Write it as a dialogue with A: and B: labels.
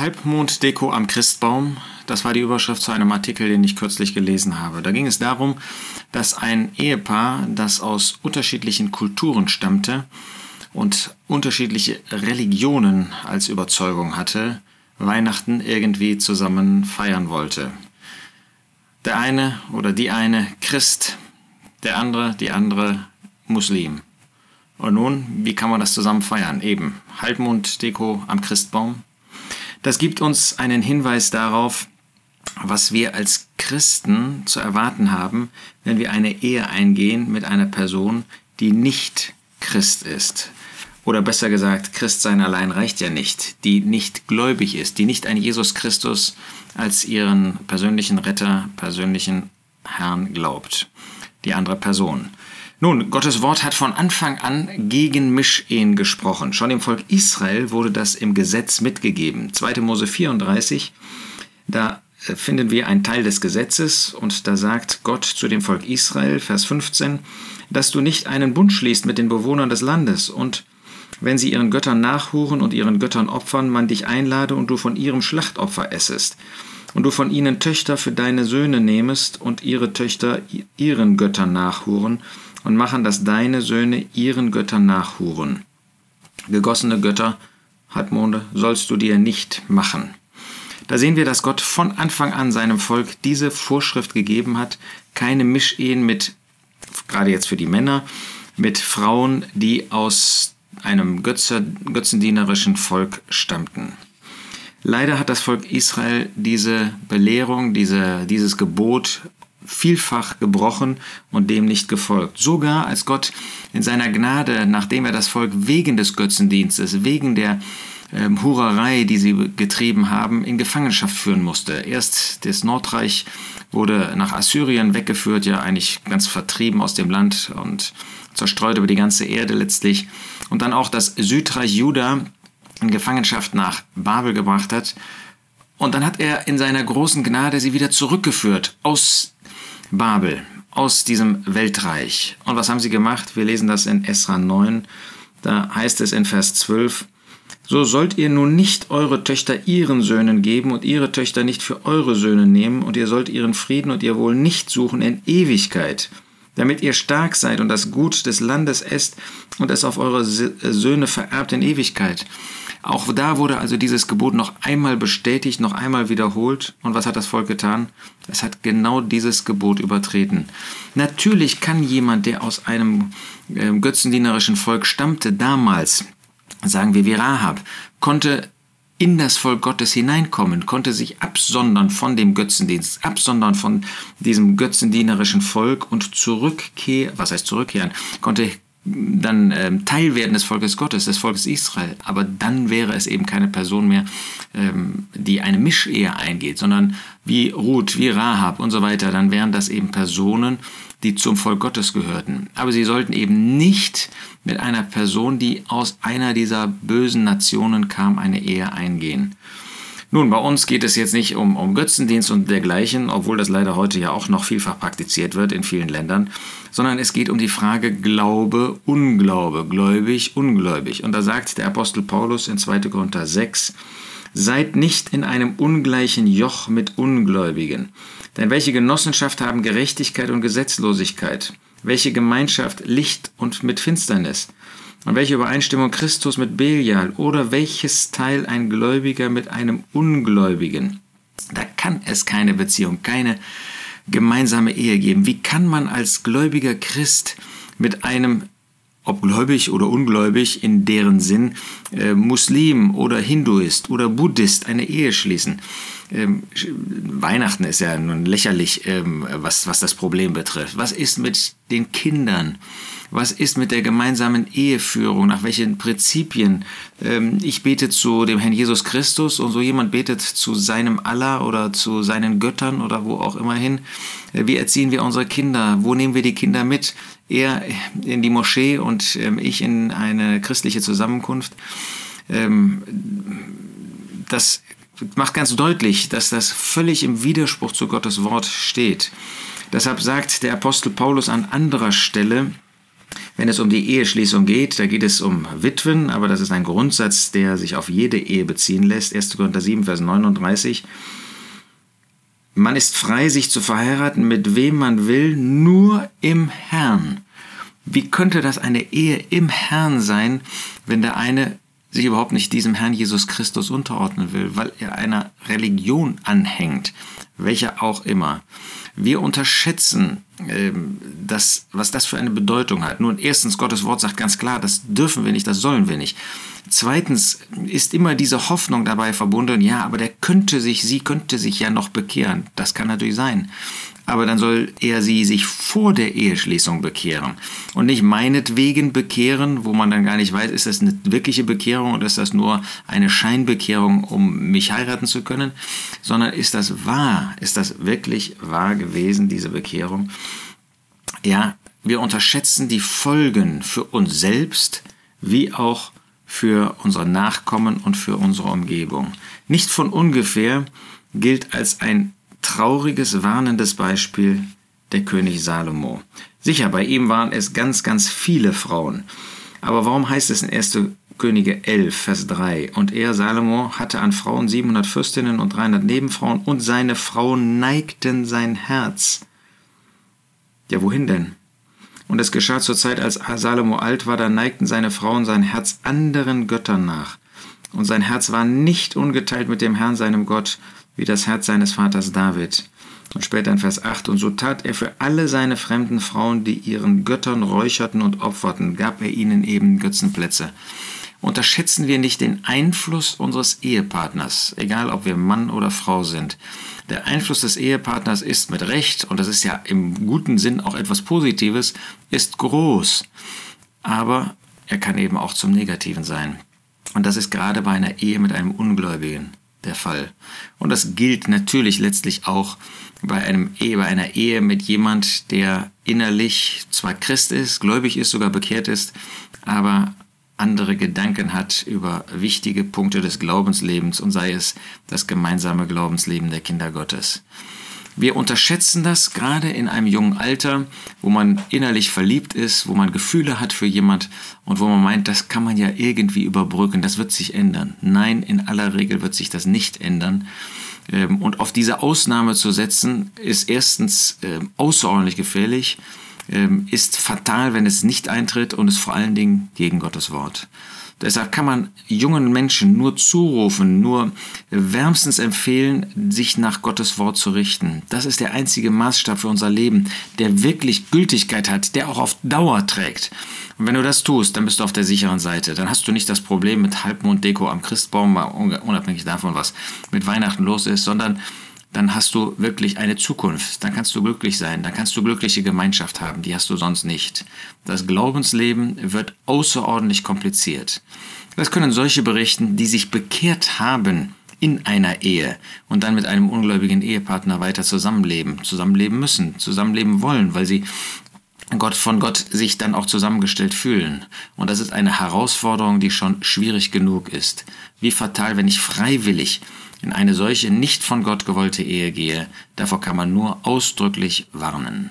A: Halbmonddeko am Christbaum, das war die Überschrift zu einem Artikel, den ich kürzlich gelesen habe. Da ging es darum, dass ein Ehepaar, das aus unterschiedlichen Kulturen stammte und unterschiedliche Religionen als Überzeugung hatte, Weihnachten irgendwie zusammen feiern wollte. Der eine oder die eine Christ, der andere, die andere Muslim. Und nun, wie kann man das zusammen feiern? Eben Halbmonddeko am Christbaum. Das gibt uns einen Hinweis darauf, was wir als Christen zu erwarten haben, wenn wir eine Ehe eingehen mit einer Person, die nicht Christ ist. Oder besser gesagt, Christsein allein reicht ja nicht, die nicht gläubig ist, die nicht an Jesus Christus als ihren persönlichen Retter, persönlichen Herrn glaubt. Die andere Person. Nun, Gottes Wort hat von Anfang an gegen Mischehen gesprochen. Schon dem Volk Israel wurde das im Gesetz mitgegeben. 2. Mose 34, da äh, finden wir einen Teil des Gesetzes und da sagt Gott zu dem Volk Israel, Vers 15, dass du nicht einen Bund schließt mit den Bewohnern des Landes und wenn sie ihren Göttern nachhuren und ihren Göttern opfern, man dich einlade und du von ihrem Schlachtopfer essest und du von ihnen Töchter für deine Söhne nehmest und ihre Töchter ihren Göttern nachhuren und machen, dass deine Söhne ihren Göttern nachhuren. Gegossene Götter, Halbmonde, sollst du dir nicht machen. Da sehen wir, dass Gott von Anfang an seinem Volk diese Vorschrift gegeben hat, keine Mischehen mit, gerade jetzt für die Männer, mit Frauen, die aus einem Götze, götzendienerischen Volk stammten. Leider hat das Volk Israel diese Belehrung, diese, dieses Gebot vielfach gebrochen und dem nicht gefolgt. Sogar als Gott in seiner Gnade, nachdem er das Volk wegen des Götzendienstes, wegen der ähm, Hurerei, die sie getrieben haben, in Gefangenschaft führen musste. Erst das Nordreich wurde nach Assyrien weggeführt, ja eigentlich ganz vertrieben aus dem Land und zerstreut über die ganze Erde letztlich. Und dann auch das Südreich Juda in Gefangenschaft nach Babel gebracht hat. Und dann hat er in seiner großen Gnade sie wieder zurückgeführt aus Babel, aus diesem Weltreich. Und was haben sie gemacht? Wir lesen das in Esra 9. Da heißt es in Vers 12, so sollt ihr nun nicht eure Töchter ihren Söhnen geben und ihre Töchter nicht für eure Söhne nehmen, und ihr sollt ihren Frieden und ihr Wohl nicht suchen in Ewigkeit, damit ihr stark seid und das Gut des Landes esst und es auf eure Söhne vererbt in Ewigkeit. Auch da wurde also dieses Gebot noch einmal bestätigt, noch einmal wiederholt. Und was hat das Volk getan? Es hat genau dieses Gebot übertreten. Natürlich kann jemand, der aus einem äh, götzendienerischen Volk stammte, damals, sagen wir wie Rahab, konnte in das Volk Gottes hineinkommen, konnte sich absondern von dem Götzendienst, absondern von diesem götzendienerischen Volk und zurückkehren, was heißt zurückkehren, konnte dann ähm, Teil werden des Volkes Gottes, des Volkes Israel. Aber dann wäre es eben keine Person mehr, ähm, die eine Mischehe eingeht, sondern wie Ruth, wie Rahab und so weiter. Dann wären das eben Personen, die zum Volk Gottes gehörten. Aber sie sollten eben nicht mit einer Person, die aus einer dieser bösen Nationen kam, eine Ehe eingehen. Nun, bei uns geht es jetzt nicht um, um Götzendienst und dergleichen, obwohl das leider heute ja auch noch vielfach praktiziert wird in vielen Ländern, sondern es geht um die Frage Glaube, Unglaube, gläubig, ungläubig. Und da sagt der Apostel Paulus in 2. Korinther 6, Seid nicht in einem ungleichen Joch mit Ungläubigen. Denn welche Genossenschaft haben Gerechtigkeit und Gesetzlosigkeit? Welche Gemeinschaft Licht und mit Finsternis? Und welche Übereinstimmung Christus mit Belial oder welches Teil ein Gläubiger mit einem Ungläubigen? Da kann es keine Beziehung, keine gemeinsame Ehe geben. Wie kann man als gläubiger Christ mit einem ob gläubig oder ungläubig in deren Sinn, äh, Muslim oder Hinduist oder Buddhist eine Ehe schließen. Ähm, Weihnachten ist ja nun lächerlich, ähm, was, was das Problem betrifft. Was ist mit den Kindern? Was ist mit der gemeinsamen Eheführung? Nach welchen Prinzipien? Ähm, ich bete zu dem Herrn Jesus Christus und so jemand betet zu seinem Allah oder zu seinen Göttern oder wo auch immer hin. Äh, wie erziehen wir unsere Kinder? Wo nehmen wir die Kinder mit? Er in die Moschee und ähm, ich in eine christliche Zusammenkunft. Ähm, das macht ganz deutlich, dass das völlig im Widerspruch zu Gottes Wort steht. Deshalb sagt der Apostel Paulus an anderer Stelle, Wenn es um die Eheschließung geht, da geht es um Witwen, aber das ist ein Grundsatz, der sich auf jede Ehe beziehen lässt. 1. Korinther 7, Vers 39. Man ist frei, sich zu verheiraten, mit wem man will, nur im Herrn. Wie könnte das eine Ehe im Herrn sein, wenn der eine sich überhaupt nicht diesem Herrn Jesus Christus unterordnen will, weil er einer Religion anhängt, welcher auch immer. Wir unterschätzen das, was das für eine Bedeutung hat. Nun, erstens, Gottes Wort sagt ganz klar, das dürfen wir nicht, das sollen wir nicht. Zweitens ist immer diese Hoffnung dabei verbunden, ja, aber der könnte sich, sie könnte sich ja noch bekehren. Das kann natürlich sein aber dann soll er sie sich vor der Eheschließung bekehren und nicht meinetwegen bekehren, wo man dann gar nicht weiß, ist das eine wirkliche Bekehrung oder ist das nur eine Scheinbekehrung, um mich heiraten zu können, sondern ist das wahr, ist das wirklich wahr gewesen, diese Bekehrung? Ja, wir unterschätzen die Folgen für uns selbst wie auch für unsere Nachkommen und für unsere Umgebung. Nicht von ungefähr gilt als ein trauriges, warnendes Beispiel der König Salomo. Sicher, bei ihm waren es ganz, ganz viele Frauen. Aber warum heißt es in 1. Könige 11, Vers 3? Und er, Salomo, hatte an Frauen 700 Fürstinnen und 300 Nebenfrauen und seine Frauen neigten sein Herz. Ja, wohin denn? Und es geschah zur Zeit, als Salomo alt war, da neigten seine Frauen sein Herz anderen Göttern nach. Und sein Herz war nicht ungeteilt mit dem Herrn, seinem Gott, wie das Herz seines Vaters David. Und später in Vers 8, und so tat er für alle seine fremden Frauen, die ihren Göttern räucherten und opferten, gab er ihnen eben Götzenplätze. Unterschätzen wir nicht den Einfluss unseres Ehepartners, egal ob wir Mann oder Frau sind. Der Einfluss des Ehepartners ist mit Recht, und das ist ja im guten Sinn auch etwas Positives, ist groß. Aber er kann eben auch zum Negativen sein. Und das ist gerade bei einer Ehe mit einem Ungläubigen der Fall. Und das gilt natürlich letztlich auch bei, einem Ehe, bei einer Ehe mit jemand, der innerlich zwar Christ ist, gläubig ist, sogar bekehrt ist, aber andere Gedanken hat über wichtige Punkte des Glaubenslebens und sei es das gemeinsame Glaubensleben der Kinder Gottes. Wir unterschätzen das gerade in einem jungen Alter, wo man innerlich verliebt ist, wo man Gefühle hat für jemand und wo man meint, das kann man ja irgendwie überbrücken, das wird sich ändern. Nein, in aller Regel wird sich das nicht ändern. Ähm, und auf diese Ausnahme zu setzen, ist erstens ähm, außerordentlich gefährlich, ist fatal, wenn es nicht eintritt und ist vor allen Dingen gegen Gottes Wort. Deshalb kann man jungen Menschen nur zurufen, nur wärmstens empfehlen, sich nach Gottes Wort zu richten. Das ist der einzige Maßstab für unser Leben, der wirklich Gültigkeit hat, der auch auf Dauer trägt. Und wenn du das tust, dann bist du auf der sicheren Seite. Dann hast du nicht das Problem mit Halbmonddeko am Christbaum, unabhängig davon, was mit Weihnachten los ist, sondern dann hast du wirklich eine Zukunft. Dann kannst du glücklich sein. Dann kannst du glückliche Gemeinschaft haben. Die hast du sonst nicht. Das Glaubensleben wird außerordentlich kompliziert. Das können solche berichten, die sich bekehrt haben in einer Ehe und dann mit einem ungläubigen Ehepartner weiter zusammenleben, zusammenleben müssen, zusammenleben wollen, weil sie Gott von Gott sich dann auch zusammengestellt fühlen. Und das ist eine Herausforderung, die schon schwierig genug ist. Wie fatal, wenn ich freiwillig in eine solche nicht von Gott gewollte Ehe gehe, davor kann man nur ausdrücklich warnen.